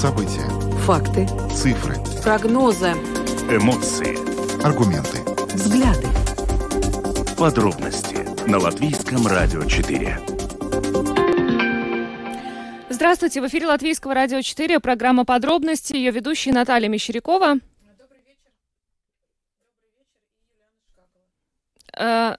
События. Факты. Цифры. Прогнозы. Эмоции. Аргументы. Взгляды. Подробности на Латвийском радио 4. Здравствуйте, в эфире Латвийского радио 4, программа «Подробности», ее ведущая Наталья Мещерякова. Э, и Юлиана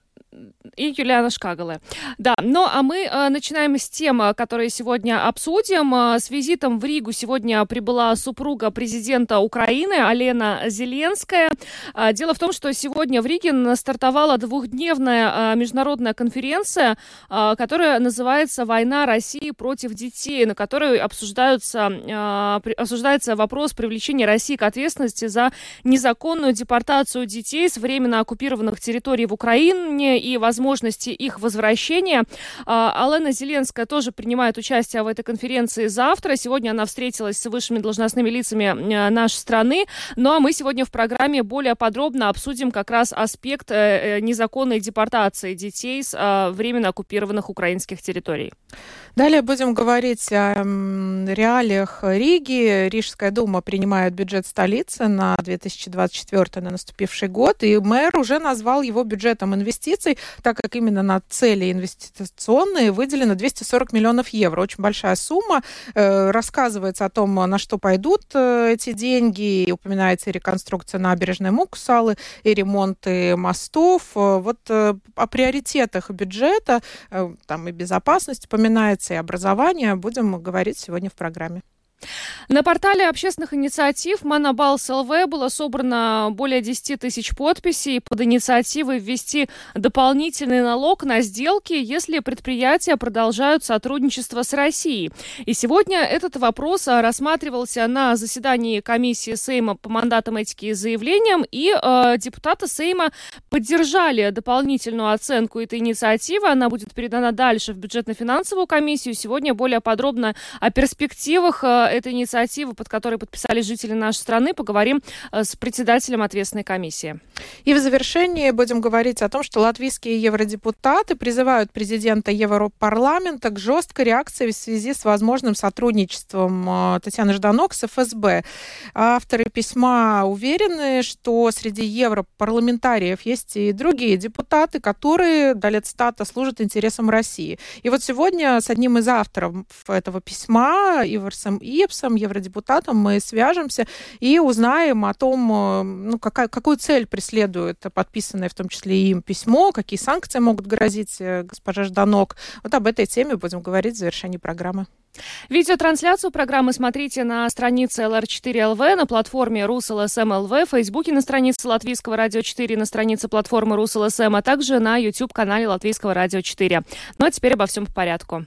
Шкагала. Да, ну а мы э, начинаем с тем, которые сегодня обсудим. Э, с визитом в Ригу сегодня прибыла супруга президента Украины Алена Зеленская. Э, дело в том, что сегодня в Риге стартовала двухдневная э, международная конференция, э, которая называется «Война России против детей», на которой обсуждаются, э, обсуждается вопрос привлечения России к ответственности за незаконную депортацию детей с временно оккупированных территорий в Украине и возможности их возвращения. А, Алена Зеленская тоже принимает участие в этой конференции завтра. Сегодня она встретилась с высшими должностными лицами а, нашей страны. Ну а мы сегодня в программе более подробно обсудим как раз аспект э, э, незаконной депортации детей с а, временно оккупированных украинских территорий. Далее будем говорить о реалиях Риги. Рижская дума принимает бюджет столицы на 2024 на наступивший год, и мэр уже назвал его бюджетом инвестиций, так как именно на цели инвестиционные выделено 240 миллионов евро. Очень большая сумма. Э, рассказывается о том, на что пойдут э, эти деньги. И упоминается и реконструкция набережной Муксалы, и ремонты мостов. Э, вот о приоритетах бюджета, там и безопасность упоминается, и образования будем говорить сегодня в программе. На портале общественных инициатив Монобалс ЛВ было собрано более 10 тысяч подписей под инициативой ввести дополнительный налог на сделки, если предприятия продолжают сотрудничество с Россией. И сегодня этот вопрос рассматривался на заседании комиссии Сейма по мандатам этики и заявлениям, и э, депутаты Сейма поддержали дополнительную оценку этой инициативы. Она будет передана дальше в бюджетно-финансовую комиссию. Сегодня более подробно о перспективах э, этой инициативы, под которой подписали жители нашей страны, поговорим э, с председателем ответственной комиссии. И в завершении будем говорить о том, что латвийские евродепутаты призывают президента Европарламента к жесткой реакции в связи с возможным сотрудничеством э, Татьяны Жданок с ФСБ. Авторы письма уверены, что среди европарламентариев есть и другие депутаты, которые до стата служат интересам России. И вот сегодня с одним из авторов этого письма, Иварсом И, Гибсом, евродепутатом, мы свяжемся и узнаем о том, э, ну, какая, какую цель преследует подписанное в том числе им письмо, какие санкции могут грозить э, госпожа Жданок. Вот об этой теме будем говорить в завершении программы. Видеотрансляцию программы смотрите на странице LR4LV, на платформе RusLSM.LV, в Фейсбуке на странице Латвийского радио 4, на странице платформы RusLSM, а также на YouTube-канале Латвийского радио 4. Ну а теперь обо всем по порядку.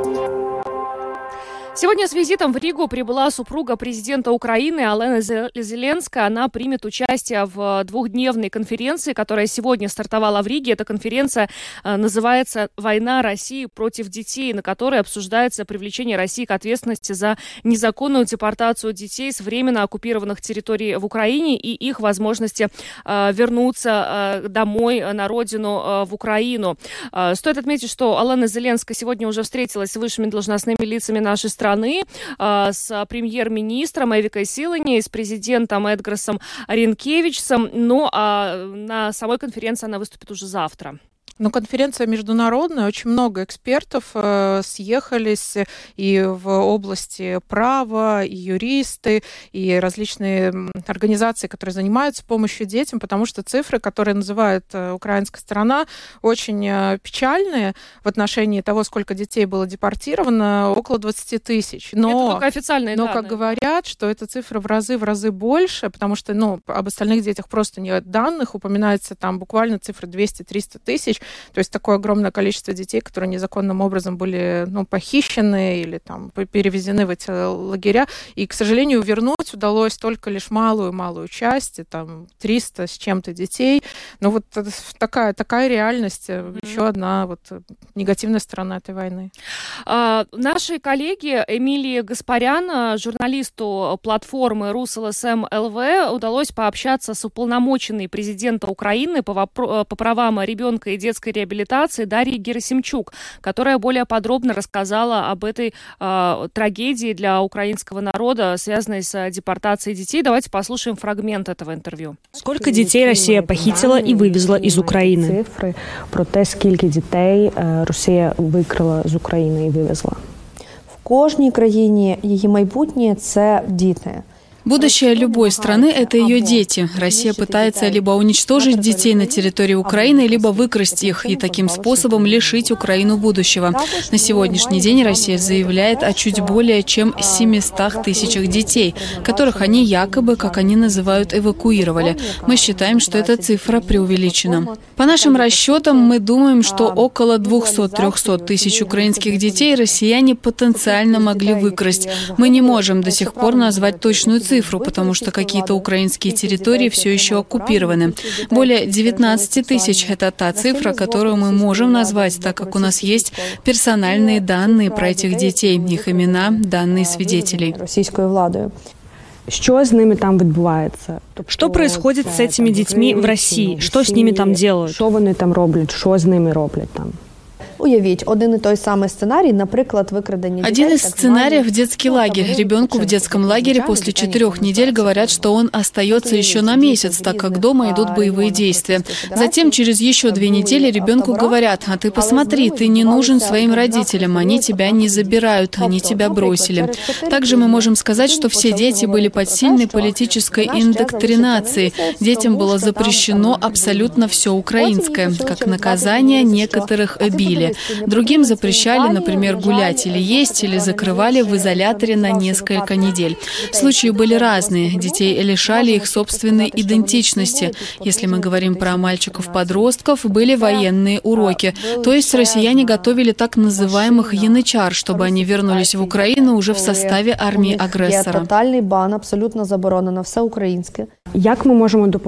Сегодня с визитом в Ригу прибыла супруга президента Украины Алена Зеленская. Она примет участие в двухдневной конференции, которая сегодня стартовала в Риге. Эта конференция э, называется «Война России против детей», на которой обсуждается привлечение России к ответственности за незаконную депортацию детей с временно оккупированных территорий в Украине и их возможности э, вернуться э, домой на родину в Украину. Стоит отметить, что Алена Зеленская сегодня уже встретилась с высшими должностными лицами нашей страны страны а, с премьер-министром Эвикой Силани с президентом Эдгарсом Ренкевичсом. Ну, а на самой конференции она выступит уже завтра. Ну, конференция международная, очень много экспертов э, съехались и в области права, и юристы, и различные организации, которые занимаются помощью детям, потому что цифры, которые называет э, украинская сторона, очень э, печальные в отношении того, сколько детей было депортировано, около 20 тысяч. Но, это только официальные но данные. как говорят, что эта цифра в разы, в разы больше, потому что, ну, об остальных детях просто нет данных, упоминается там буквально цифра 200-300 тысяч, То есть такое огромное количество детей, которые незаконным образом были ну, похищены или там перевезены в эти лагеря. И, к сожалению, вернуть удалось только лишь малую-малую часть, там 300 с чем-то детей. Но вот такая, такая реальность, mm-hmm. еще одна вот негативная сторона этой войны. А, нашей коллеге Эмилии Гаспарян, журналисту платформы РусЛСМ ЛВ, удалось пообщаться с уполномоченной президента Украины по, вопро- по правам ребенка и детской реабилитации Дарьей Герасимчук, которая более подробно рассказала об этой э, трагедии для украинского народа, связанной с депортацией детей. Давайте послушаем фрагмент этого интервью. Сколько детей Россия похитила и вывезла из Украины? Цифры про те, сколько детей Россия викрила з України і вивезла. В кожній країні її майбутнє це діти. Будущее любой страны – это ее дети. Россия пытается либо уничтожить детей на территории Украины, либо выкрасть их и таким способом лишить Украину будущего. На сегодняшний день Россия заявляет о чуть более чем 700 тысячах детей, которых они якобы, как они называют, эвакуировали. Мы считаем, что эта цифра преувеличена. По нашим расчетам, мы думаем, что около 200-300 тысяч украинских детей россияне потенциально могли выкрасть. Мы не можем до сих пор назвать точную цифру, цифру, потому что какие-то украинские территории все еще оккупированы. Более 19 тысяч – это та цифра, которую мы можем назвать, так как у нас есть персональные данные про этих детей, их имена, данные свидетелей. Российской владою. Что с ними там відбувається? Что происходит с этими детьми в России? Что с ними там делают? Что они там роблять? Что с ними роблять там? Уявіть, один і той самый сценарий, например, выкрадение Один из сценариев – детский лагерь. Ребенку в детском лагере после четырех недель говорят, что он остается еще на месяц, так как дома идут боевые действия. Затем через еще две недели ребенку говорят, а ты посмотри, ты не нужен своим родителям, они тебя не забирают, они тебя бросили. Также мы можем сказать, что все дети были под сильной политической индоктринацией. Детям было запрещено абсолютно все украинское. Как наказание некоторых били. Другим запрещали, например, гулять или есть, или закрывали в изоляторе на несколько недель. Случаи были разные. Детей лишали их собственной идентичности. Если мы говорим про мальчиков-подростков, были военные уроки. То есть россияне готовили так называемых янычар, чтобы они вернулись в Украину уже в составе армии агрессора. Тотальный бан, абсолютно заборонено, все украинское.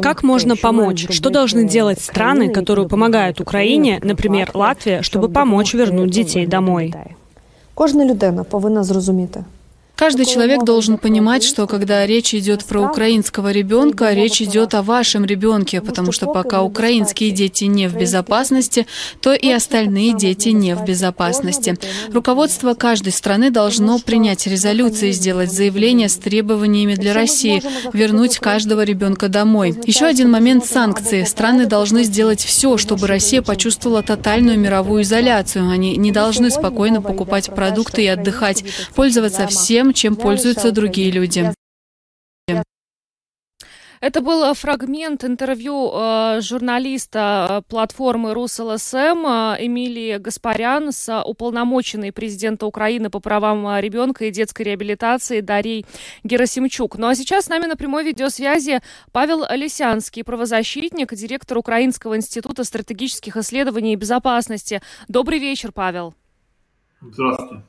Как можно помочь? Что должны делать страны, которые помогают Украине, например, Латвия, чтобы помочь вернуть детей домой. Кожна людина повинна зрозуміти, Каждый человек должен понимать, что когда речь идет про украинского ребенка, речь идет о вашем ребенке, потому что пока украинские дети не в безопасности, то и остальные дети не в безопасности. Руководство каждой страны должно принять резолюции, сделать заявление с требованиями для России, вернуть каждого ребенка домой. Еще один момент санкции. Страны должны сделать все, чтобы Россия почувствовала тотальную мировую изоляцию. Они не должны спокойно покупать продукты и отдыхать, пользоваться всем, тем, чем пользуются другие люди. Это был э, фрагмент интервью э, журналиста э, платформы РусЛСМ э, Эмилии Гаспарян с уполномоченной президента Украины по правам ребенка и детской реабилитации Дарьей Герасимчук. Ну а сейчас с нами на прямой видеосвязи Павел Лисянский, правозащитник, директор Украинского института стратегических исследований и безопасности. Добрый вечер, Павел. Здравствуйте.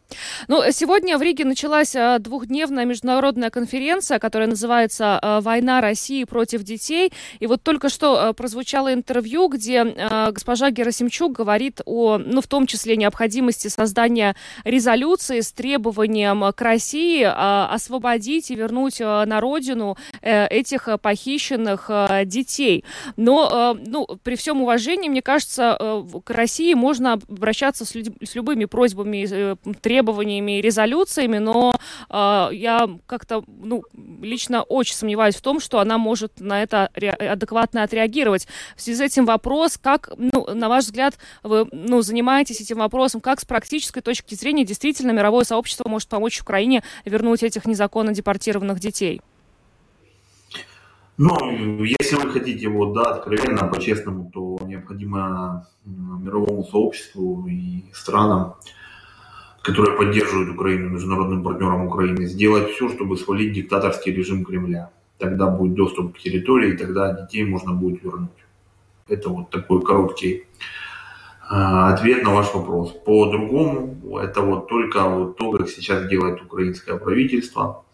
Ну, сегодня в Риге началась а, двухдневная международная конференция, которая называется а, «Война России против детей». И вот только что а, прозвучало интервью, где госпожа Герасимчук говорит о, ну, в том числе, необходимости создания резолюции с требованием к России освободить и вернуть на родину э, этих похищенных детей. Но, ну, при всем уважении, мне кажется, к России можно обращаться с, людь- с любыми просьбами Э, требованиями и резолюциями, но э, я как-то, ну, лично очень сомневаюсь в том, что она может на это адекватно отреагировать. В связи с этим вопрос, как, ну, на ваш взгляд, вы, ну, занимаетесь этим вопросом, как с практической точки зрения действительно мировое сообщество может помочь Украине вернуть этих незаконно депортированных детей? Ну, если вы хотите вот, да, откровенно, по-честному, то необходимо мировому сообществу и странам которые поддерживают Украину, международным партнерам Украины, сделать все, чтобы свалить диктаторский режим Кремля. Тогда будет доступ к территории, и тогда детей можно будет вернуть. Это вот такой короткий ответ на ваш вопрос. По-другому, это вот только вот то, как сейчас делает украинское правительство,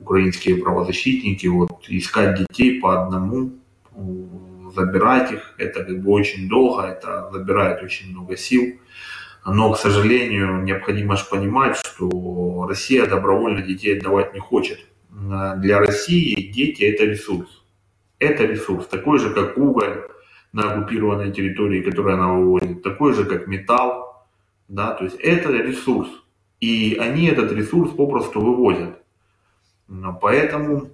украинские правозащитники, вот искать детей по одному, забирать их, это как бы очень долго, это забирает очень много сил. Но, к сожалению, необходимо же понимать, что Россия добровольно детей отдавать не хочет. Для России дети – это ресурс. Это ресурс, такой же, как уголь на оккупированной территории, который она вывозит, такой же, как металл. Да? То есть это ресурс. И они этот ресурс попросту вывозят. Поэтому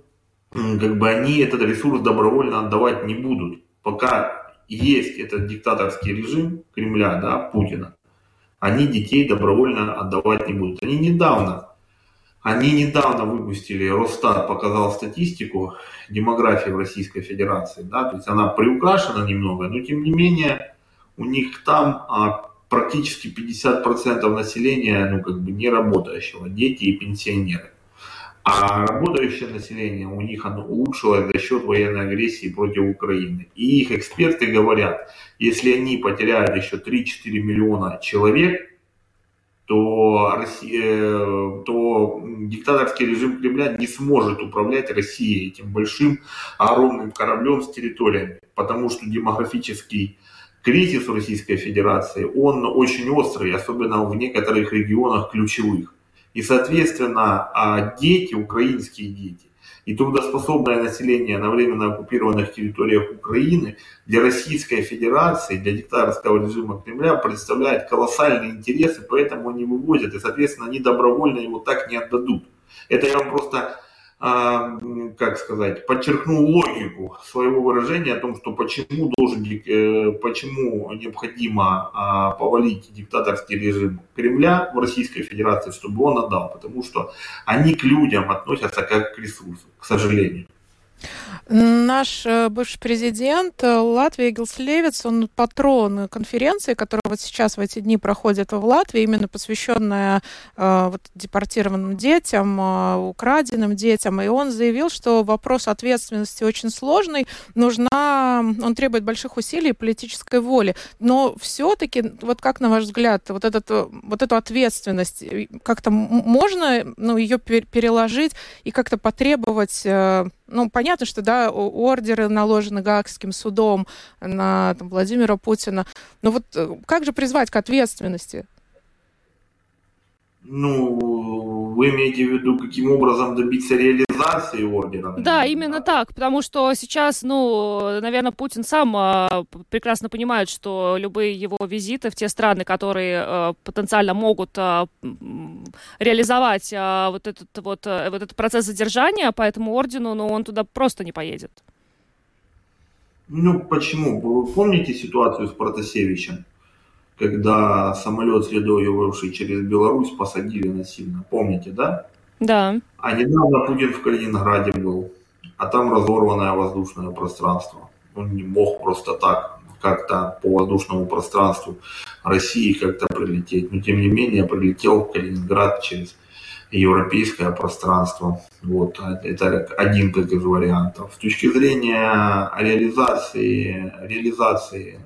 как бы они этот ресурс добровольно отдавать не будут. Пока есть этот диктаторский режим Кремля, да, Путина, они детей добровольно отдавать не будут. Они недавно, они недавно выпустили, Росстат показал статистику демографии в Российской Федерации, да, то есть она приукрашена немного, но тем не менее у них там а, практически 50% населения, ну, как бы не работающего, дети и пенсионеры. А работающее население у них оно улучшилось за счет военной агрессии против Украины. И их эксперты говорят, если они потеряют еще 3-4 миллиона человек, то, Россия, э, то диктаторский режим Кремля не сможет управлять Россией этим большим огромным кораблем с территориями, потому что демографический кризис в Российской Федерации, он очень острый, особенно в некоторых регионах ключевых. И, соответственно, а дети, украинские дети, и трудоспособное население на временно оккупированных территориях Украины для Российской Федерации, для диктаторского режима Кремля представляет колоссальные интересы, поэтому они вывозят, и, соответственно, они добровольно его так не отдадут. Это я вам просто как сказать, подчеркнул логику своего выражения о том, что почему должен, э, почему необходимо а, повалить диктаторский режим Кремля в Российской Федерации, чтобы он отдал, потому что они к людям относятся как к ресурсу, к сожалению. Наш э, бывший президент э, Латвии Гилслевец, он патрон конференции, которая вот сейчас в эти дни проходит в Латвии, именно посвященная э, вот, депортированным детям, украденным детям. И он заявил, что вопрос ответственности очень сложный, нужна, он требует больших усилий и политической воли. Но все-таки, вот как на ваш взгляд, вот, этот, вот эту ответственность, как-то можно ну, ее переложить и как-то потребовать ну, понятно, что, да, ордеры наложены Гаагским судом на там, Владимира Путина. Но вот э, как же призвать к ответственности? Ну, вы имеете в виду, каким образом добиться реализации ордера? Да, именно так, потому что сейчас, ну, наверное, Путин сам э, прекрасно понимает, что любые его визиты в те страны, которые э, потенциально могут э, реализовать вот этот вот, э, вот этот процесс задержания по этому ордену, ну, он туда просто не поедет. Ну, почему? Вы помните ситуацию с Протасевичем? Когда самолет, следовавший через Беларусь, посадили насильно. Помните, да? Да. А недавно Путин в Калининграде был, а там разорванное воздушное пространство. Он не мог просто так как-то по воздушному пространству России как-то прилететь. Но тем не менее прилетел в Калининград через европейское пространство. Вот, это один как из вариантов. С точки зрения реализации, реализации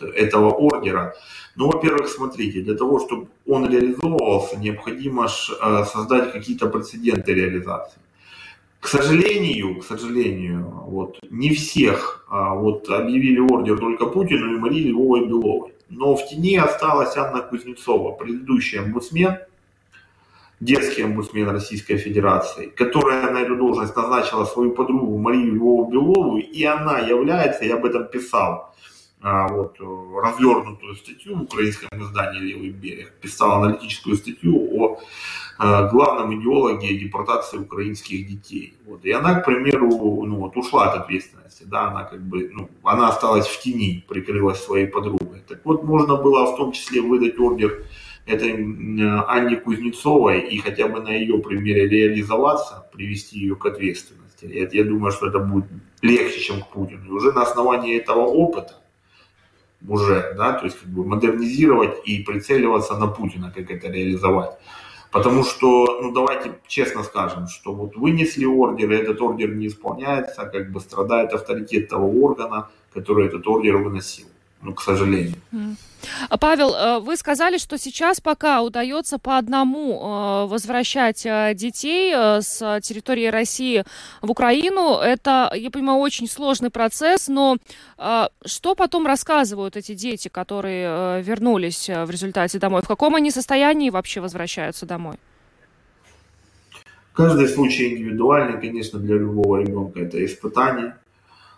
этого ордера. Ну, во-первых, смотрите, для того, чтобы он реализовывался, необходимо э, создать какие-то прецеденты реализации. К сожалению, к сожалению, вот не всех а, вот объявили ордер только Путину и Марии Львовой Беловой. Но в тени осталась Анна Кузнецова, предыдущий омбудсмен, детский омбудсмен Российской Федерации, которая на эту должность назначила свою подругу Марию Львову Белову, и она является, я об этом писал, вот, э, развернутую статью в украинском издании «Левый берег», писал аналитическую статью о э, главном идеологе депортации украинских детей. Вот. И она, к примеру, ну, вот, ушла от ответственности, да, она как бы, ну, она осталась в тени, прикрылась своей подругой. Так вот, можно было в том числе выдать ордер этой Анне Кузнецовой и хотя бы на ее примере реализоваться, привести ее к ответственности. Я, я думаю, что это будет легче, чем к Путину. И уже на основании этого опыта уже, да, то есть как бы модернизировать и прицеливаться на Путина, как это реализовать. Потому что, ну давайте честно скажем, что вот вынесли ордер, и этот ордер не исполняется, как бы страдает авторитет того органа, который этот ордер выносил. Ну, к сожалению. Павел, э, вы сказали, что сейчас пока удается по одному э, возвращать э, детей с территории России в Украину. Это, я понимаю, очень сложный процесс, но что потом рассказывают эти дети, которые вернулись в результате домой? В каком они состоянии вообще возвращаются домой? Каждый случай индивидуальный, конечно, для любого ребенка это испытание.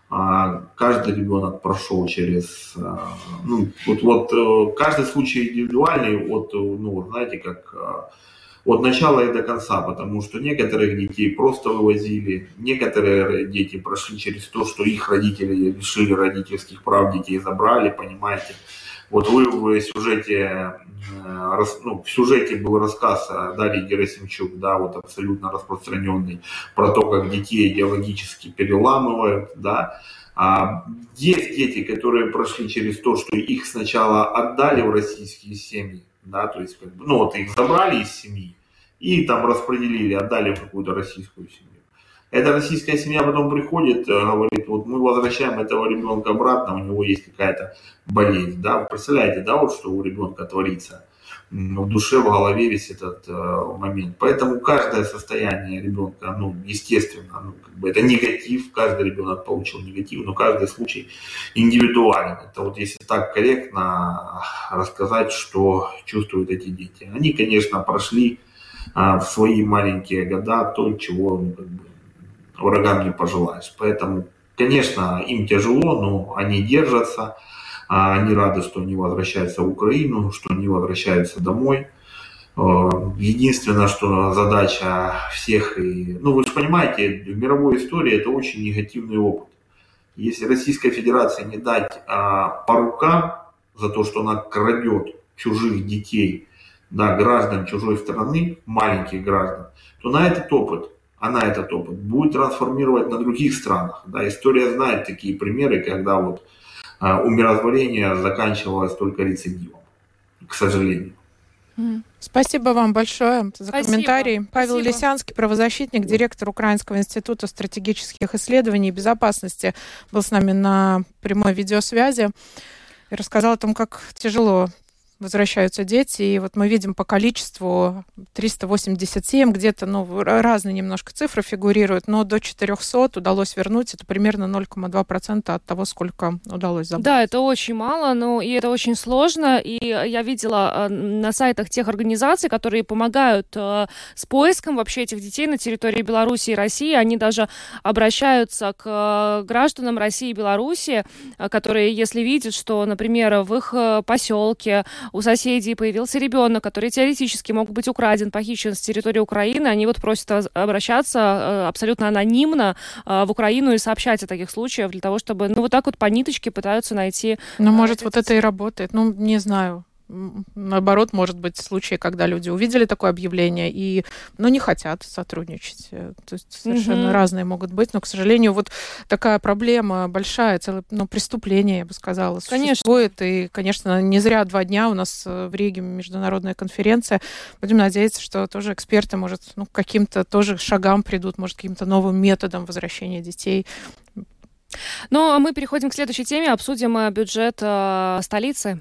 А каждый ребенок прошел через, а, ну, вот, вот э, каждый случай индивидуальный, от, ну, знаете, как от начала и до конца, потому что некоторых детей просто вывозили, некоторые дети прошли через то, что их родители лишили родительских прав, детей забрали, понимаете. Вот вы в сюжете, э, ну, в сюжете был рассказ Дарьи Герасимчук, да, вот абсолютно распространенный, про то, как детей идеологически переламывают, да. А есть дети, которые прошли через то, что их сначала отдали в российские семьи, да, то есть, ну, вот их забрали из семьи и там распределили, отдали в какую-то российскую семью. Эта российская семья потом приходит, э, говорит, вот мы возвращаем этого ребенка обратно, у него есть какая-то болезнь, да, представляете, да, вот что у ребенка творится в душе, в голове весь этот э, момент. Поэтому каждое состояние ребенка, ну, естественно, ну, как бы это негатив, каждый ребенок получил негатив, но каждый случай индивидуален. Это вот если так корректно рассказать, что чувствуют эти дети. Они, конечно, прошли э, в свои маленькие года то, чего ну, как бы, врагам не пожелаешь. Поэтому, конечно, им тяжело, но они держатся, а они рады, что они возвращаются в Украину, что они возвращаются домой. Э, единственное, что задача всех, и, ну вы же понимаете, в мировой истории это очень негативный опыт. Если Российской Федерации не дать а, по рукам за то, что она крадет чужих детей, да, граждан чужой страны, маленьких граждан, то на этот опыт она этот опыт будет трансформировать на других странах. Да, история знает такие примеры, когда вот а, умиротворение заканчивалось только рецидивом, к сожалению. Спасибо вам большое за Спасибо. комментарий. Павел Спасибо. Лисянский, правозащитник, директор Украинского института стратегических исследований и безопасности, был с нами на прямой видеосвязи и рассказал о том, как тяжело возвращаются дети, и вот мы видим по количеству 387, где-то, ну, разные немножко цифры фигурируют, но до 400 удалось вернуть, это примерно 0,2% от того, сколько удалось забрать. Да, это очень мало, но и это очень сложно, и я видела э, на сайтах тех организаций, которые помогают э, с поиском вообще этих детей на территории Беларуси и России, они даже обращаются к э, гражданам России и Беларуси, которые, если видят, что, например, в их поселке у соседей появился ребенок, который теоретически мог быть украден, похищен с территории Украины, они вот просят обращаться э, абсолютно анонимно э, в Украину и сообщать о таких случаях для того, чтобы, ну, вот так вот по ниточке пытаются найти. Ну, может, вот это и работает. Ну, не знаю. Наоборот, может быть случаи, когда люди увидели такое объявление и, ну, не хотят сотрудничать. Э, то есть совершенно mm-hmm. разные могут быть, но, к сожалению, вот такая проблема большая, целое, ну, преступление, я бы сказала, существует. Конечно. И, конечно, не зря два дня у нас э, в Риге международная конференция. Будем надеяться, что тоже эксперты, может, ну, каким-то тоже шагам придут, может, каким-то новым методом возвращения детей. Ну, а мы переходим к следующей теме, обсудим э, бюджет э, столицы.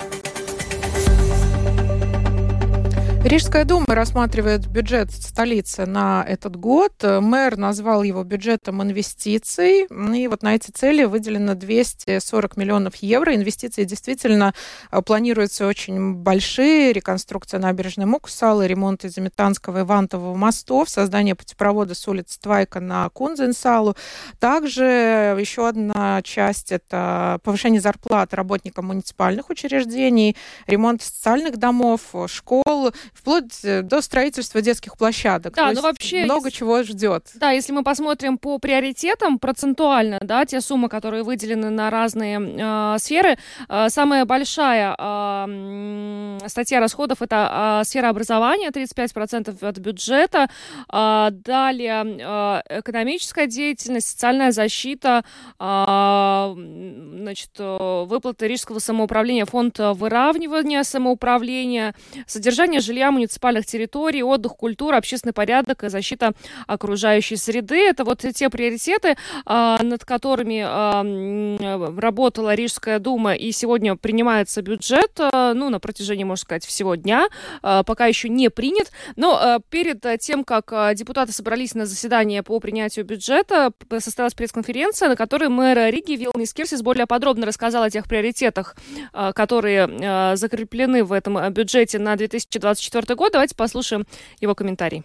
Рижская дума рассматривает бюджет столицы на этот год. Мэр назвал его бюджетом инвестиций. И вот на эти цели выделено 240 миллионов евро. Инвестиции действительно э, планируются очень большие. Реконструкция набережной Мукусалы, ремонт из Заметанского и Вантового мостов, создание путепровода с улицы Твайка на Кунзенсалу. Также еще одна часть – это повышение зарплат работникам муниципальных учреждений, ремонт социальных домов, школ, вплоть э, до строительства детских площадок. Да, ну вообще много если, чего ждет. Да, если мы посмотрим по приоритетам процентуально, да, те суммы, которые выделены на разные э, сферы, э, самая большая э, статья расходов это э, сфера образования, 35% от бюджета, э, далее э, экономическая деятельность, социальная защита, э, значит, выплаты Рижского самоуправления, фонд выравнивания самоуправления, содержание жилья инвентаря муниципальных территорий, отдых, культура, общественный порядок и защита окружающей среды. Это вот те приоритеты, над которыми работала Рижская дума, и сегодня принимается бюджет, ну, на протяжении, можно сказать, всего дня, пока еще не принят. Но перед тем, как депутаты собрались на заседание по принятию бюджета, состоялась пресс-конференция, на которой мэр Риги Вилнис Кирсис более подробно рассказал о тех приоритетах, которые закреплены в этом бюджете на 2024 год. Давайте послушаем его комментарий.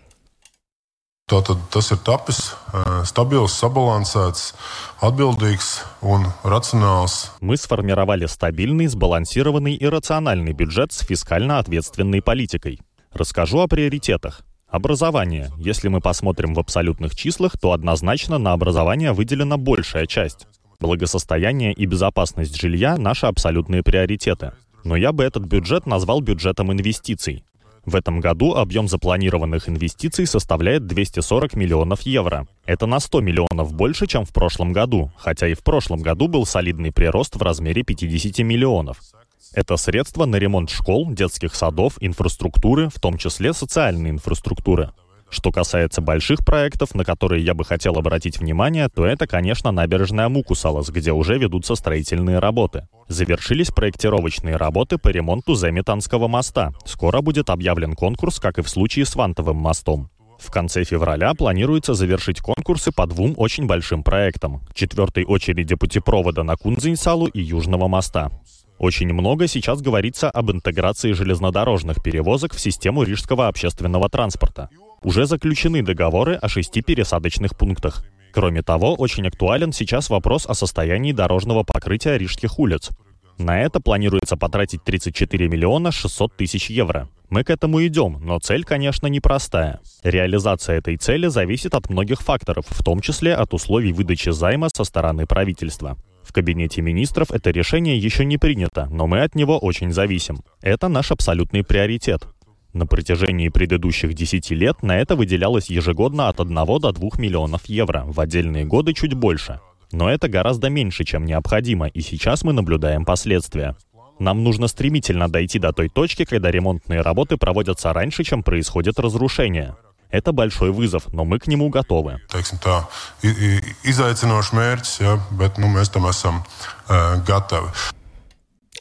Tātad tas ir tapis стабils, sabalansēts, atbildīgs un рациональный. Мы сформировали стабильный, сбалансированный и рациональный бюджет с фискально ответственной политикой. Расскажу о приоритетах. Образование. Если мы посмотрим в абсолютных числах, то однозначно на образование выделена большая часть. Благосостояние и безопасность жилья – наши абсолютные приоритеты. Но я бы этот бюджет назвал бюджетом инвестиций. В этом году объем запланированных инвестиций составляет 240 миллионов евро. Это на 100 миллионов больше, чем в прошлом году, хотя и в прошлом году был солидный прирост в размере 50 миллионов. Это средства на ремонт школ, детских садов, инфраструктуры, в том числе социальной инфраструктуры. Что касается больших проектов, на которые я бы хотел обратить внимание, то это, конечно, набережная Мукусалас, где уже ведутся строительные работы. Завершились проектировочные работы по ремонту Земитанского моста. Скоро будет объявлен конкурс, как и в случае с Вантовым мостом. В конце февраля планируется завершить конкурсы по двум очень большим проектам. Четвертой очереди путепровода на Кунзинсалу и Южного моста. Очень много сейчас говорится об интеграции железнодорожных перевозок в систему рижского общественного транспорта. Уже заключены договоры о шести пересадочных пунктах. Кроме того, очень актуален сейчас вопрос о состоянии дорожного покрытия рижских улиц. На это планируется потратить 34 миллиона 600 тысяч евро. Мы к этому идем, но цель, конечно, непростая. Реализация этой цели зависит от многих факторов, в том числе от условий выдачи займа со стороны правительства. В кабинете министров это решение еще не принято, но мы от него очень зависим. Это наш абсолютный приоритет. На протяжении предыдущих 10 лет на это выделялось ежегодно от 1 до 2 миллионов евро, в отдельные годы чуть больше. Но это гораздо меньше, чем необходимо, и сейчас мы наблюдаем последствия. Нам нужно стремительно дойти до той точки, когда ремонтные работы проводятся раньше, чем происходит разрушение. Это большой вызов, но мы к нему готовы. Izaicinošs mērķis, bet nu, mēs tam esam uh, gatavi.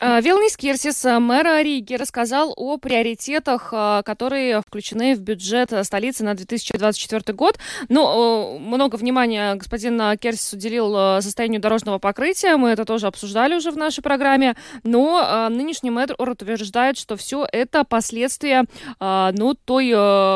А, Вилнис Кирсис, э, мэр Риги, рассказал о приоритетах, э, которые включены в бюджет столицы на 2024 год. Ну, много внимания господин Кирсис уделил состоянию дорожного покрытия, мы это тоже обсуждали уже в нашей программе, но нынешний мэр утверждает, что все это последствия ну, той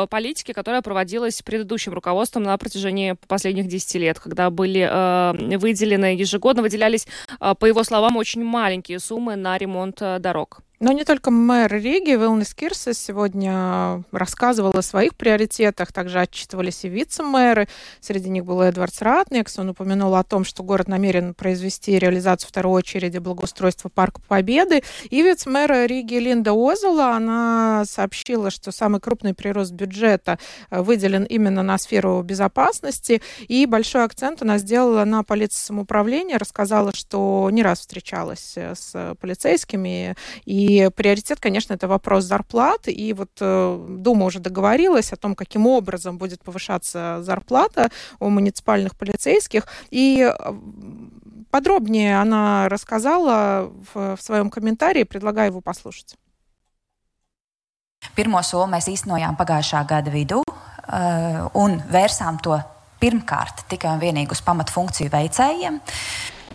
политики, которая проводилась предыдущим руководством на протяжении последних 10 лет, когда были выделены ежегодно, выделялись, по его словам, очень маленькие суммы на на ремонт э, дорог. Но не только мэр Риги, Вилнис Кирсес сегодня рассказывал о своих приоритетах, также отчитывались и вице-мэры. Среди них был Эдвардс Ратникс. Он упомянул о том, что город намерен произвести реализацию второй очереди благоустройства Парка Победы. И вице-мэр Риги Линда Озела, она сообщила, что самый крупный прирост бюджета э, выделен именно на сферу безопасности. И большой акцент она сделала на полиции самоуправления, рассказала, что не раз встречалась э, с полицейскими и и приоритет, конечно, это вопрос зарплат. И вот э, Дума уже договорилась о том, каким образом будет повышаться зарплата у муниципальных полицейских. И э, подробнее она рассказала в, в своем комментарии. Предлагаю его послушать. Pirmo soli mēs īstenojām pagājušā gada vidū un vērsām to pirmkārt tikai un vienīgi uz pamatfunkciju veicējiem.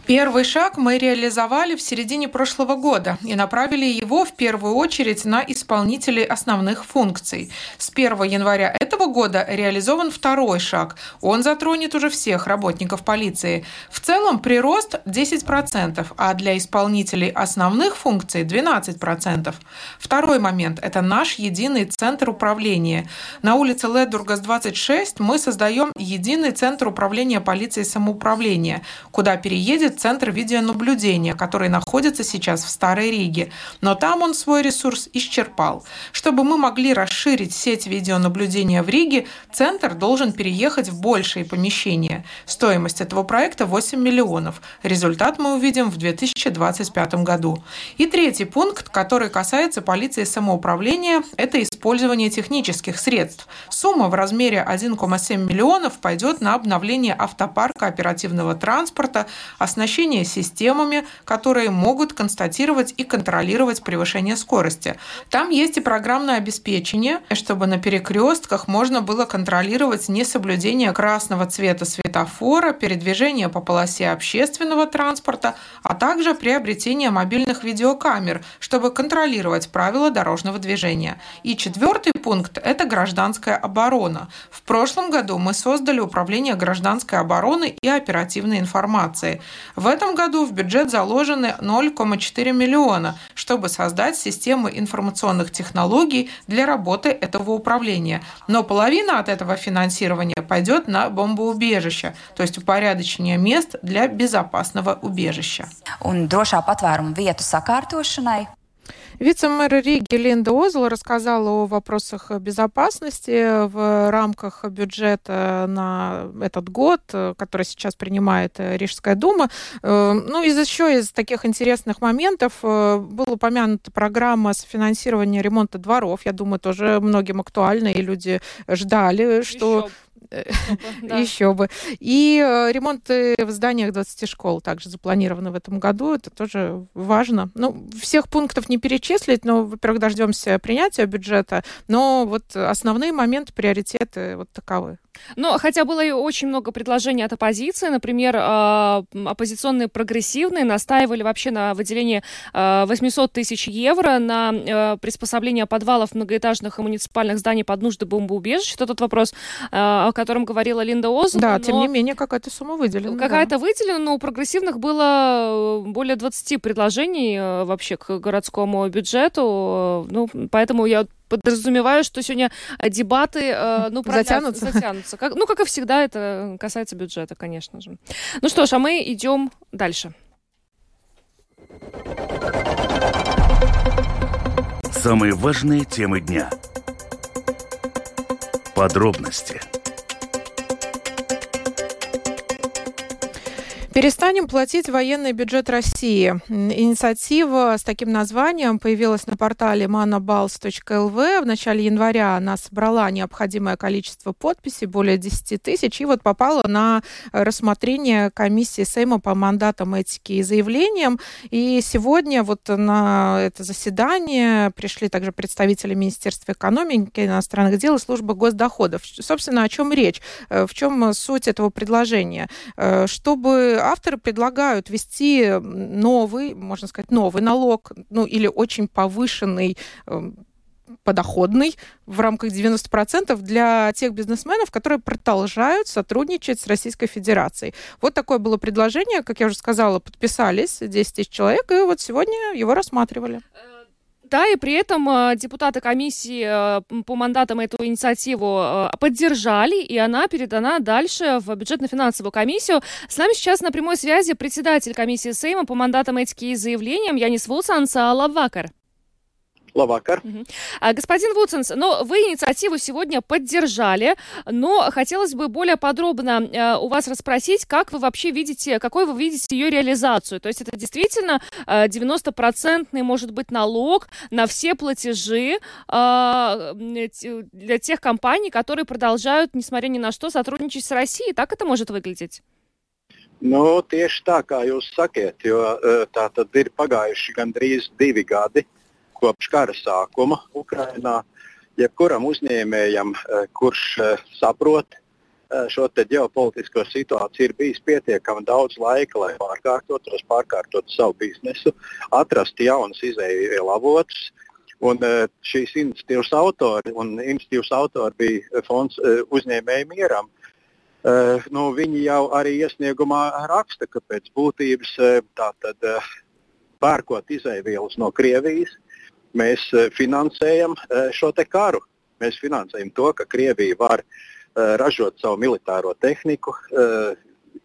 Первый шаг мы реализовали в середине прошлого года и направили его в первую очередь на исполнителей основных функций. С 1 января этого года реализован второй шаг. Он затронет уже всех работников полиции. В целом прирост 10%, а для исполнителей основных функций 12%. Второй момент – это наш единый центр управления. На улице Ледургас 26 мы создаем единый центр управления полицией самоуправления, куда переедет будет центр видеонаблюдения, который находится сейчас в Старой Риге. Но там он свой ресурс исчерпал. Чтобы мы могли расширить сеть видеонаблюдения в Риге, центр должен переехать в большие помещения. Стоимость этого проекта 8 миллионов. Результат мы увидим в 2025 году. И третий пункт, который касается полиции самоуправления, это использование технических средств. Сумма в размере 1,7 миллионов пойдет на обновление автопарка оперативного транспорта, оснащение системами, которые могут констатировать и контролировать превышение скорости. Там есть и программное обеспечение, чтобы на перекрестках можно было контролировать несоблюдение красного цвета светофора, передвижение по полосе общественного транспорта, а также приобретение мобильных видеокамер, чтобы контролировать правила дорожного движения. И четвертый пункт – это гражданская оборона. В прошлом году мы создали Управление гражданской обороны и оперативной информации. В этом году в бюджет заложены 0,4 миллиона, чтобы создать систему информационных технологий для работы этого управления. Но половина от этого финансирования пойдет на бомбоубежище, то есть упорядочение мест для безопасного убежища. Un drošā patvēruma vietu sakārtošanai Вице-мэр Риги Линда Озл рассказала о вопросах безопасности в рамках бюджета на этот год, который сейчас принимает Рижская дума. Э, ну, из еще из таких интересных моментов э, была упомянута программа с финансированием ремонта дворов. Я думаю, тоже многим актуально, и люди ждали, что... Еще да. Еще бы. И э, ремонты в зданиях 20 школ также запланированы в этом году. Это тоже важно. Ну, всех пунктов не перечислить, но, во-первых, дождемся принятия бюджета, но вот основные моменты, приоритеты вот таковы. Но хотя было и очень много предложений от оппозиции, например, э, оппозиционные прогрессивные настаивали вообще на выделении 800 э, тысяч евро на э, приспособление подвалов многоэтажных и муниципальных зданий под нужды бомбоубежищ. Тот вопрос, о котором говорила Линда Оз. Да, тем не менее, какая-то сумма выделена. Какая-то да. выделена, но у прогрессивных было более 20 предложений вообще к городскому бюджету. Ну, поэтому я подразумеваю, что сегодня э, дебаты э, ну, затянутся. затянутся. Как, ну, как и всегда, это касается бюджета, конечно же. Ну что ж, а мы идем дальше. Самые важные темы дня. Подробности – Перестанем платить военный бюджет России. Инициатива с таким названием появилась на портале manabals.lv. В начале января она собрала необходимое количество подписей, более 10 тысяч, и вот попала на рассмотрение комиссии Сейма по мандатам этики и заявлениям. И сегодня вот на это заседание пришли также представители Министерства экономики, иностранных дел и службы госдоходов. Собственно, о чем речь? Э, в чем суть этого предложения? Э, чтобы авторы предлагают ввести новый, можно сказать, новый налог, ну или очень повышенный эм, подоходный в рамках 90% для тех бизнесменов, которые продолжают сотрудничать с Российской Федерацией. Вот такое было предложение, как я уже сказала, подписались 10 тысяч человек, и вот сегодня его рассматривали. Да, и при этом э, депутаты комиссии э, по мандатам эту инициативу э, поддержали, и она передана дальше в бюджетно-финансовую комиссию. С нами сейчас на прямой связи председатель комиссии Сейма по мандатам этики и заявлениям Янис Вулсанс Лавакар. А, господин Вудсенс, но вы инициативу сегодня поддержали, но хотелось бы более подробно э, у вас расспросить, как вы вообще видите, какой вы видите ее реализацию. То есть это действительно э, 90-процентный, может быть, налог на все платежи э, для тех компаний, которые продолжают, несмотря ни на что, сотрудничать с Россией. Так это может выглядеть? Nu, tieši tā, kā jūs sakiet, jo tā tad ir pagājuši gandrīz divi gadi, kopš kara sākuma Ukrainā. Jebkuram uzņēmējam, eh, kurš eh, saprot eh, šo ģeopolitisko situāciju, ir bijis pietiekami daudz laika, lai pārkārtotos, pārkārtotu savu biznesu, atrastu jaunus izēju avotus. Un šīs iniciatīvas autori, un iniciatīvas autori bija fonds uzņēmēju mieram, nu, viņi jau arī iesniegumā raksta, ka pēc būtības tātad pērkot izēvielas no Krievijas, mēs e, finansējam e, šo karu. Mēs finansējam to, ka Krievija var e, ražot savu militāro tehniku,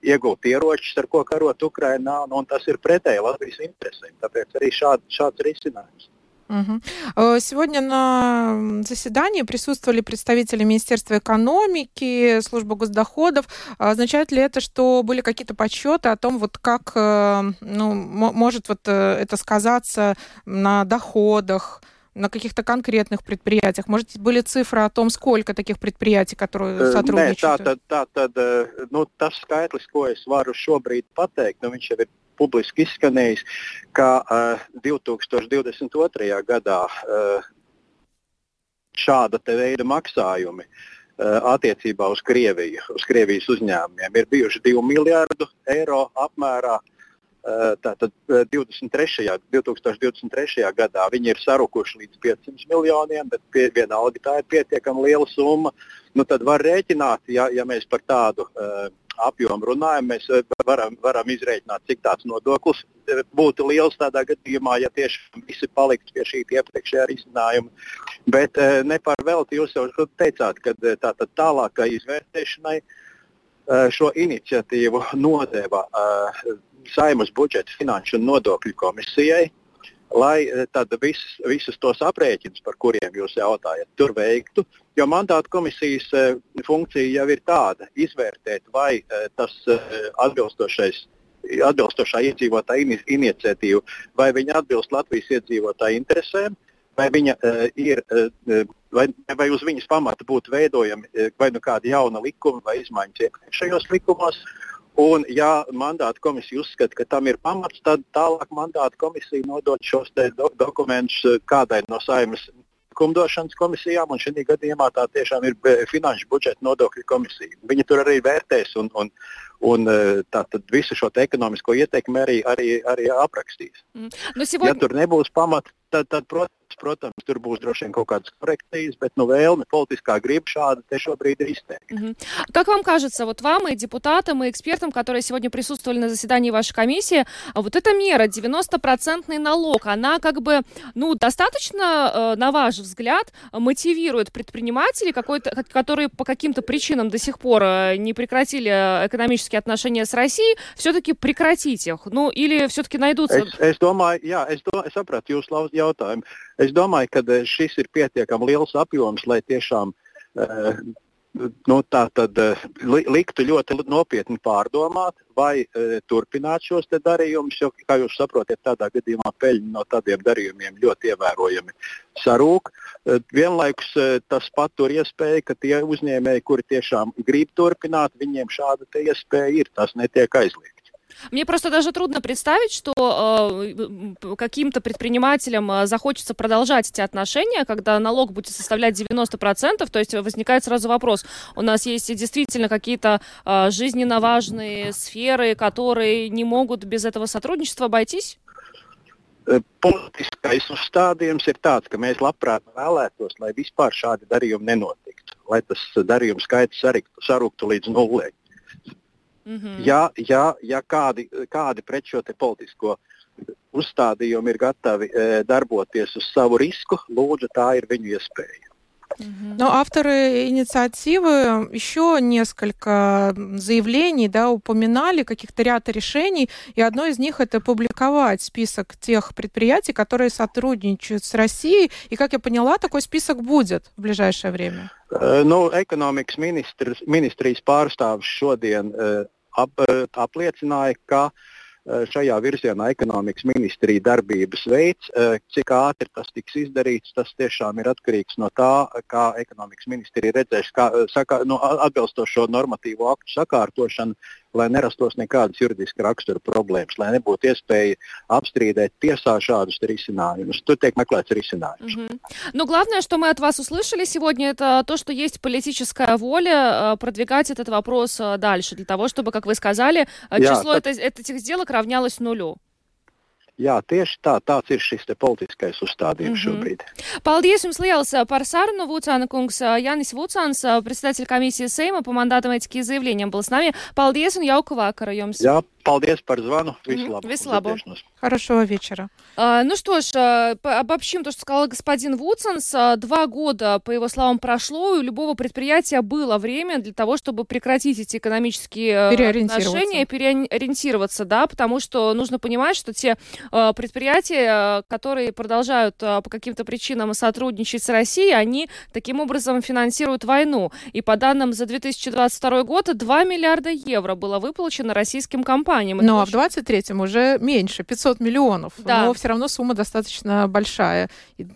iegūt ieročus, ar ko karot Ukrainā, un tas ir pretēji Latvijas interesēm. Tāpēc arī šād, šāds risinājums. Угу. Сегодня на заседании присутствовали представители Министерства экономики, службы госдоходов. Означает ли это, что были какие-то подсчеты о том, вот как ну, может вот это сказаться на доходах, на каких-то конкретных предприятиях? Может, были цифры о том, сколько таких предприятий, которые сотрудничают? Nē, tā, tā, tā tad, nu, tas skaitlis, ko es varu šobrīd pateikt, nu, viņš jau ir publiski izskanējis, ka uh, 2022. gadā uh, šāda veida maksājumi uh, attiecībā uz Krieviju, uz Krievijas uzņēmumiem ir bijuši 2 miljardu eiro apmērā. Tātad 23. 2023. gadā viņi ir sarukuši līdz 500 miljoniem, bet pie, vienalga tā ir pietiekami liela summa. Nu, tad var rēķināt, ja, ja mēs par tādu uh, apjomu runājam, mēs varam, varam izrēķināt, cik tāds nodoklis būtu liels tādā gadījumā, ja tieši visi paliktu pie šī iepriekšējā risinājuma. Bet uh, ne par velti jūs jau teicāt, ka tātad tālākai izvērtēšanai šo iniciatīvu nodeva. Saimas budžeta finanšu un nodokļu komisijai, lai eh, tad vis, visus tos aprēķinus, par kuriem jūs jautājat, tur veiktu. Jo mandāta komisijas eh, funkcija jau ir tāda - izvērtēt, vai eh, tas atbilstošais atbilstošā iedzīvotāja iniciatīva, vai viņa atbilst Latvijas iedzīvotāju interesēm, vai, viņa, uh, ir, uh, vai, vai uz viņas pamata būtu veidojami vai nu kādi jauni likumi vai izmaiņas iepriekšējos likumos. Uh, Un, ja mandāta komisija uzskata, ka tam ir pamats, tad tālāk mandāta komisija nodod šos do dokumentus eh, kādai no saimnes likumdošanas komisijām, un šī gadījumā tā tiešām ir eh, finanšu budžeta nodokļu komisija. Viņi tur arī vērtēs un, un, un eh, tātad visu šo ekonomisko ietekmi arī, arī, arī aprakstīs. Mm. Nu, сегодня... Ja tur nebūs pamata, tad, tad protams, Protams, tur būs droši vien kaut kādas korekcijas, bet ну, vēlme, политическая гриб шада те шобрид изтекли. Угу. Как вам кажется, вот вам и депутатам, и экспертам, которые сегодня присутствовали на заседании вашей комиссии, вот эта мера, 90% налог, она как бы, ну, достаточно, э, на ваш взгляд, мотивирует предпринимателей, которые по каким-то причинам до сих пор э, не прекратили экономические отношения с Россией, все-таки прекратить их? Ну, или все-таки найдутся... Es, es domāju, jā, es, do, es sapratu jūsu jautājumu. Es domāju, ka eh, šis ir pietiekami liels apjoms, lai tiešām uh, nu, tā tad uh, liktu ļoti nopietni pārdomāt, vai uh, turpināt šos darījumus, jo, kā jūs saprotat, tādā gadījumā peļņa no tādiem darījumiem ļoti ievērojami sarūk. Uh, vienlaikus uh, tas patur iespēju, ka tie uzņēmēji, kuri tiešām grib turpināt, viņiem šāda iespēja ir, tas netiek aizliegts. Мне просто даже трудно представить, что э, каким-то предпринимателям э, захочется продолжать эти отношения, когда налог будет составлять 90%, то есть возникает сразу вопрос, у нас есть действительно какие-то э, жизненно важные сферы, которые не могут без этого сотрудничества обойтись? Э, politiskais uzstādījums ir tāds, ka mēs labprāt vēlētos, lai vispār šādi darījumi nenotiktu, lai tas darījumu skaits saruktu līdz nulē. Mm -hmm. Ja, ja, ja kādi, kādi pret šo politisko uzstādījumu ir gatavi e, darboties uz savu risku, lūdzu, tā ir viņu iespēja. Но авторы инициативы еще несколько заявлений да, упоминали, каких-то ряд решений, и одно из них это публиковать список тех предприятий, которые сотрудничают с Россией, и, как я поняла, такой список будет в ближайшее время. Nu, ekonomikas ministrs, ministrijas pārstāvis šodien uh, ap, uh, apliecināja, ka uh, šajā virzienā ekonomikas ministrija darbības veids. Eh, cik ātri tas tiks izdarīts, tas tiešām ir atkarīgs no tā, kā ekonomikas ministrija redzēs, kā eh, saka, no, atbilstošo normatīvo aktu sakārtošanu, lai nerastos nekādas juridiska rakstura problēmas, lai nebūtu iespēja apstrīdēt tiesā šādus risinājumus. Tur tiek meklēts risinājums. Угу. Ну, главное, что мы от вас услышали сегодня, это то, что есть политическая воля продвигать этот вопрос дальше, для того, чтобы, как вы сказали, число Jā, tad... этих сделок tiek ravņālis nuļu. Jā, tieši tā, tāds ir šis politiskais uzstādījums mm -hmm. šobrīd. Paldies jums liels par sarunu. Вуцана kungs Jānis Vucāns, председатель комиссии Сейма по мандатам этики и заявлениям был с нами. Paldies un jauku vakaru jums. Jā, Paldies par звану. Vislabāk. Vislabāk. Хорошего вечера. А, ну что ж, а, обобщим то, что сказал господин Вудсонс. А, два года, по его словам, прошло, и у любого предприятия было время для того, чтобы прекратить эти экономические отношения, переориентироваться, да, потому что нужно понимать, что те а, предприятия, которые продолжают по каким-то причинам сотрудничать с Россией, они таким образом финансируют войну. И по данным за 2022 год 2 миллиарда евро было выплачено российским компаниям. Ну, а в 2023 уже меньше, 500 миллионов. Да. Но все равно сумма достаточно большая.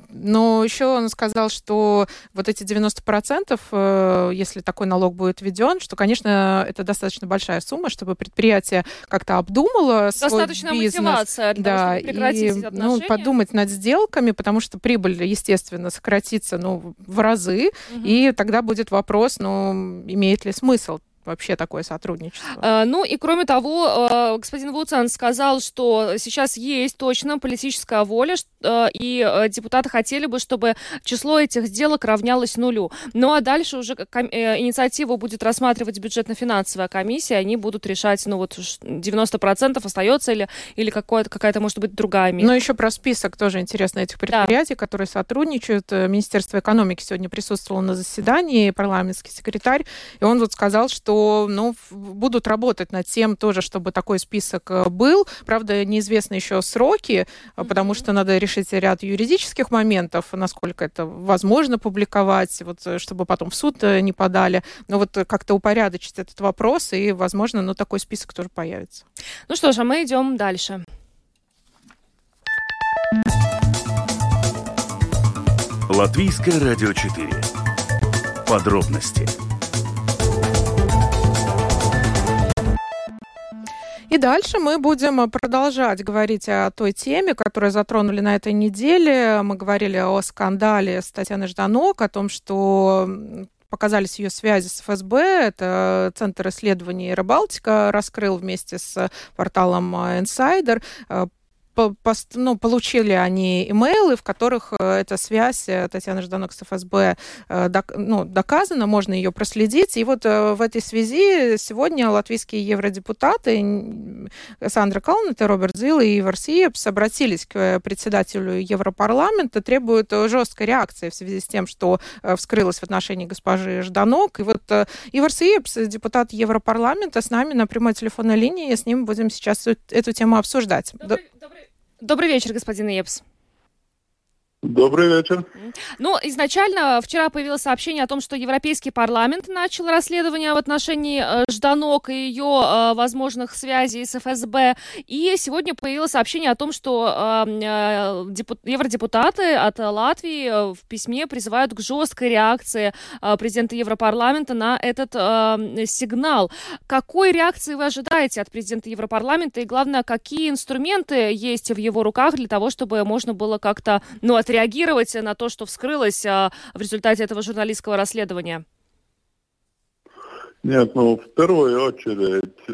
Но еще он сказал, что вот эти 90%, э, если такой налог будет введен, что, конечно, это достаточно большая сумма, чтобы предприятие как-то обдумало достаточно свой бизнес. мотивация для да, того, чтобы прекратить и. Ну, подумать над сделками, потому что прибыль, естественно, сократится ну, в разы, угу. и тогда будет вопрос, ну, имеет ли смысл вообще такое сотрудничество. А, ну и кроме того, а, господин Вуцан сказал, что сейчас есть точно политическая воля, а, и депутаты хотели бы, чтобы число этих сделок равнялось нулю. Ну а дальше уже э, инициативу будет рассматривать бюджетно-финансовая комиссия, они будут решать, ну вот 90% остается или, или какая-то, может быть, другая мера. Но еще про список тоже интересно этих предприятий, да. которые сотрудничают. Министерство экономики сегодня присутствовало на заседании, парламентский секретарь, и он вот сказал, что что ну, будут работать над тем тоже, чтобы такой список э, был. Правда, неизвестны еще сроки, mm-hmm. потому что надо решить ряд юридических моментов, насколько это возможно публиковать, вот, э, чтобы потом в суд не подали. Но вот как-то упорядочить этот вопрос, и, возможно, ну, такой список тоже появится. Ну что ж, а мы идем дальше. Латвийское радио 4. Подробности И дальше мы будем продолжать говорить о той теме, которую затронули на этой неделе. Мы говорили о скандале с Татьяной Жданок, о том, что показались ее связи с ФСБ. Это Центр исследований Рыбалтика раскрыл вместе с порталом Insider ну, получили они имейлы, в которых э, эта связь э, Татьяны Жданок с ФСБ э, ну, доказана, можно ее проследить. И вот в этой связи сегодня латвийские евродепутаты Сандра Калнет, Роберт Зил и Ивар Сиепс обратились к председателю Европарламента, требуют жесткой реакции в связи с тем, что вскрылось в отношении госпожи Жданок. И вот Ивар Сиепс, депутат Европарламента, с нами на прямой телефонной линии, и с ним будем сейчас эту тему обсуждать. Добрый, добрый вечер, господин Епс. Добрый вечер. Ну, изначально вчера появилось сообщение о том, что Европейский парламент начал расследование в отношении э, Жданок и ее э, возможных связей с ФСБ. И сегодня появилось сообщение о том, что э, э депут, евродепутаты от Латвии в письме призывают к жесткой реакции президента Европарламента на этот сигнал. Какой реакции вы ожидаете от президента Европарламента? И главное, какие инструменты есть в его руках для того, чтобы можно было как-то ну, отреагировать реагировать на то, что вскрылось а, в результате этого журналистского расследования? Нет, ну, в первую очередь э,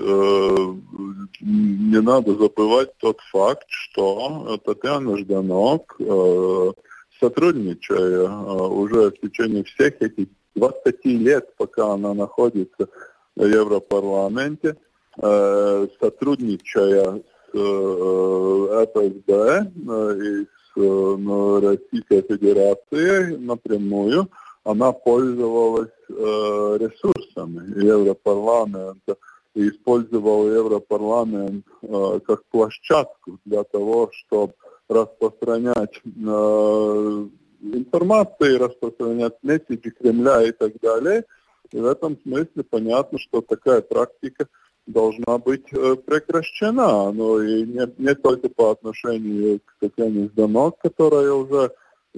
не надо забывать тот факт, что Татьяна Жданок, э, сотрудничая э, уже в течение всех этих 20 лет, пока она находится в Европарламенте, э, сотрудничая с э, ФСБ э, и Российской Федерацией напрямую, она пользовалась э, ресурсами Европарламента и использовала Европарламент э, как площадку для того, чтобы распространять э, информацию, распространять месседжи Кремля и так далее. И в этом смысле понятно, что такая практика должна быть э, прекращена. Но и не, не только по отношению к Татьяне Жданок, которая уже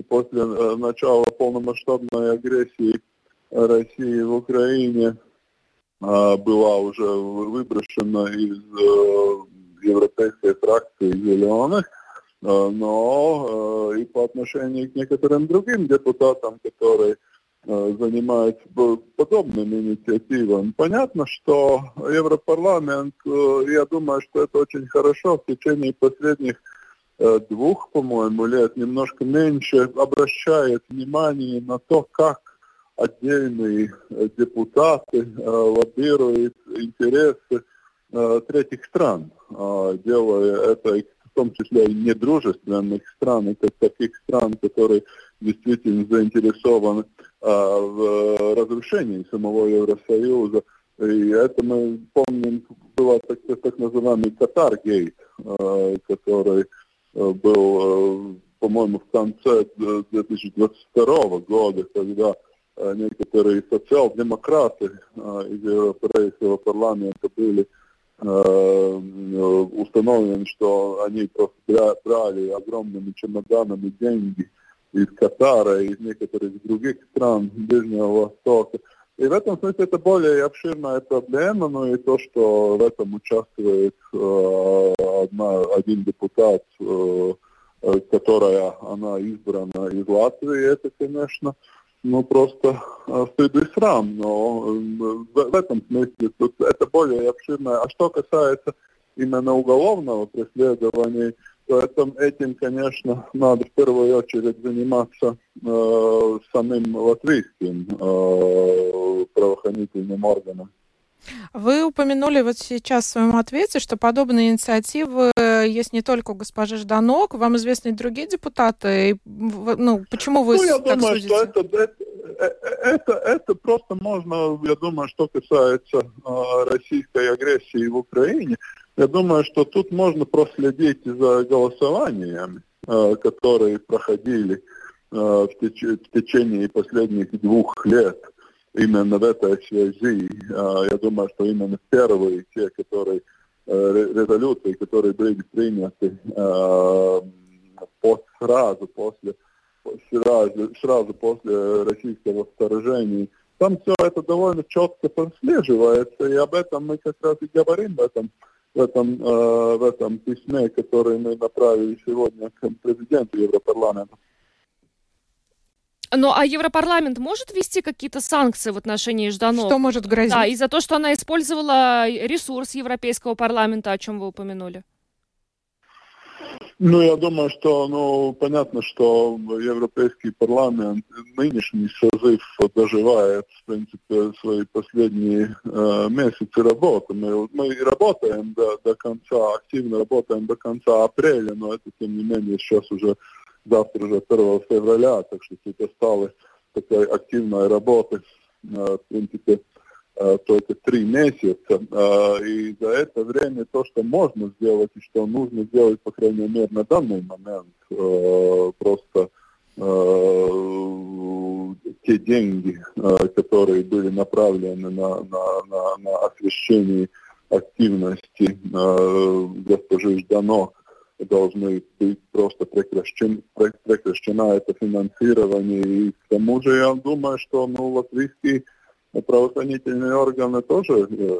после э, начала полномасштабной агрессии России в Украине э, была уже выброшена из европейской фракции зеленых, но и по отношению к некоторым другим депутатам, которые занимается подобными инициативами. Понятно, что Европарламент, э, я думаю, что это очень хорошо в течение последних э, двух, по-моему, лет, немножко меньше обращает внимание на то, как отдельные депутаты лоббируют интересы третьих стран, делая это в том числе и недружественных стран, как таких стран, которые действительно заинтересованы в разрушении самого Евросоюза. И это мы помним, была так, так называемый Катар-гейт, который был, по-моему, в конце 2022 года, когда некоторые социал-демократы из Европейского парламента были установлено, что они просто брали огромными чемоданами деньги из Катара, из некоторых других стран Ближнего Востока. И в этом смысле это более обширная проблема, но и то, что в этом участвует э, одна, один депутат, э, которая она избрана из Латвии, это, конечно, ну, просто э, стыд и срам, но в, в этом смысле тут это более обширное. А что касается именно уголовного преследования, то этим, этим конечно, надо в первую очередь заниматься э, самим латвийским э, правоохранительным органам. Вы упомянули вот сейчас в своем ответе, что подобные инициативы есть не только у госпожи Жданок, вам известны и другие депутаты. Ну, почему вы ну, я так думаю, судите? что это, это, это, это просто можно, я думаю, что касается э, российской агрессии в Украине, я думаю, что тут можно проследить за голосованиями, э, которые проходили э, в, теч в течение последних двух лет именно в этой связи. Э, я думаю, что именно первые, те, которые э, резолюции, которые были приняты э, сразу после сразу, сразу после российского вторжения. Там все это довольно четко прослеживается, и об этом мы как раз и говорим в этом, в этом, э, в этом письме, которое мы направили сегодня к президенту Европарламента. Ну, а Европарламент может ввести какие-то санкции в отношении Жданов? Что может грозить? Да, из-за того, что она использовала ресурс Европейского парламента, о чем вы упомянули. Ну, я думаю, что, ну, понятно, что Европейский парламент, нынешний созыв доживает, в принципе, свои последние э, месяцы работы. Мы, мы работаем до, до конца, активно работаем до конца апреля, но это, тем не менее, сейчас уже, завтра уже 1 февраля, так что тут осталось такой активной работы, э, в принципе, Э, только три месяца. Э, и за это время то, что можно сделать и что нужно сделать, по крайней мере, на данный момент, просто те деньги, которые были направлены на, на, на, на освещение активности госпожи Жданок, должны быть просто прекращены, прекращено это финансирование. И к тому же я думаю, что ну, латвийский правоохранительные органы тоже э,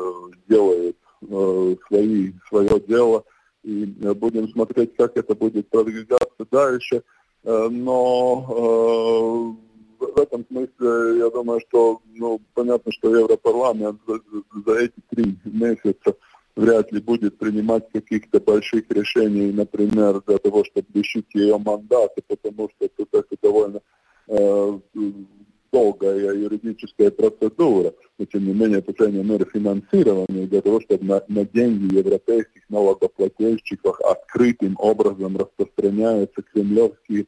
делают э, свои, свое дело, и э, будем смотреть, как это будет продвигаться дальше. Э, но э, в этом смысле я думаю, что ну, понятно, что Европарламент за, за эти три месяца вряд ли будет принимать каких-то больших решений, например, для того, чтобы лишить ее мандата, потому что это, это довольно э, долгая юридическая процедура, но тем не менее, по крайней мере, финансирование для того, чтобы на, на деньги европейских налогоплательщиков открытым образом распространяются кремлевские,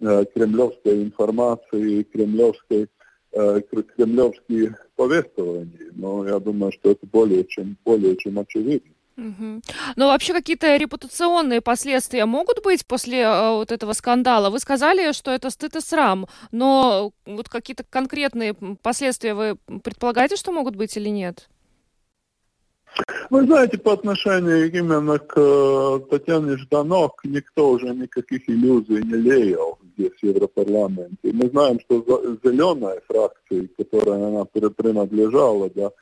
э, кремлевская информация и кремлевские, кремлевские повествования. Но я думаю, что это более чем, более чем очевидно. Угу. Но вообще какие-то репутационные последствия могут быть после э, вот этого скандала? Вы сказали, что это стыд и срам, но вот какие-то конкретные последствия вы предполагаете, что могут быть или нет? Вы знаете, по отношению именно к э, Татьяне Жданок никто уже никаких иллюзий не леял здесь в Европарламенте. Мы знаем, что зеленая фракция, которой она принадлежала до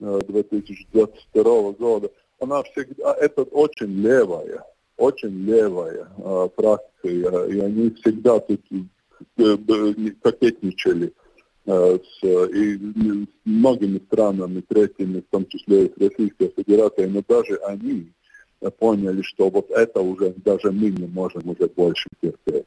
2022 э, года, она всегда, это очень левая, очень левая э, фракция, и они всегда тут э, кокетничали э, с, и, с многими странами, третьими, в том числе и с Российской Федерацией, но даже они поняли, что вот это уже даже мы не можем уже больше терпеть.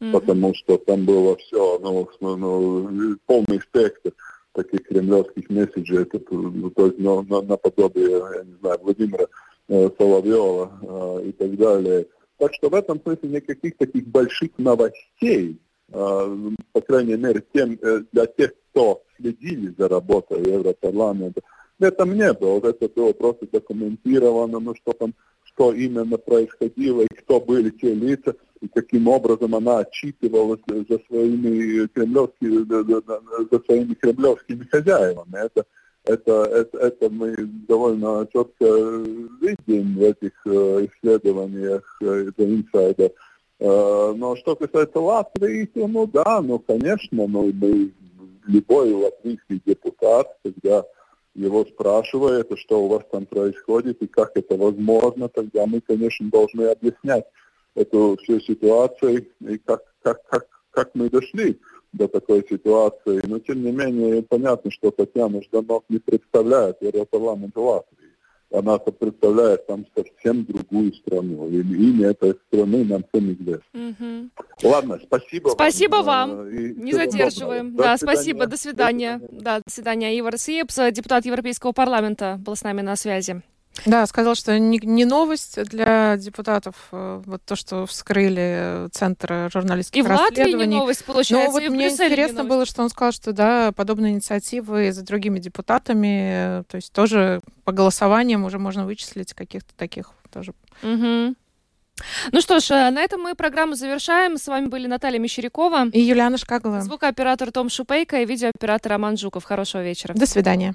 Mm-hmm. Потому что там было все, ну, ну, полный спектр таких кремлевских месседжей, это, ну, то есть ну, на, наподобие, я не знаю, Владимира э, Соловьева э, и так далее. Так что в этом смысле никаких таких больших новостей, э, по крайней мере, тем, э, для тех, кто следили за работой Европарламента, этом не было. Это было просто документировано, ну что там, что именно происходило, и кто были те лица, и каким образом она отчитывалась за своими кремлевскими, за своими кремлевскими хозяевами. Это, это, это, это мы довольно четко видим в этих э, исследованиях э, The Insider. Э, но что касается Латвии, то, ну да, ну конечно, ну, мы, любой латвийский депутат, когда его спрашивает, что у вас там происходит и как это возможно, тогда мы, конечно, должны объяснять эту всю ситуацию и как, как, как, как мы дошли до такой ситуации. Но, тем не менее, понятно, что Татьяна Жданов не представляет Европарламент Латвии. Она представляет там совсем другую страну. И имя этой страны нам всем известно. Угу. Ладно, спасибо Спасибо вам. вам. И не задерживаем. Да, спасибо. До свидания. До свидания. Да, до свидания. Ивар Сиепс, депутат Европейского парламента, был с нами на связи. Да, сказал, что не, не новость для депутатов, э, вот то, что вскрыли Центр журналистских и расследований. И в Латвии не новость, получается, Но вот мне интересно было, что он сказал, что да, подобные инициативы за другими депутатами, то есть тоже по голосованиям уже можно вычислить каких-то таких тоже. Угу. Ну что ж, э, на этом мы программу завершаем. С вами были Наталья Мещерякова и Юлиана Шкагова. Звукооператор Том Шупейко и видеооператор Роман Жуков. Хорошего вечера. До свидания.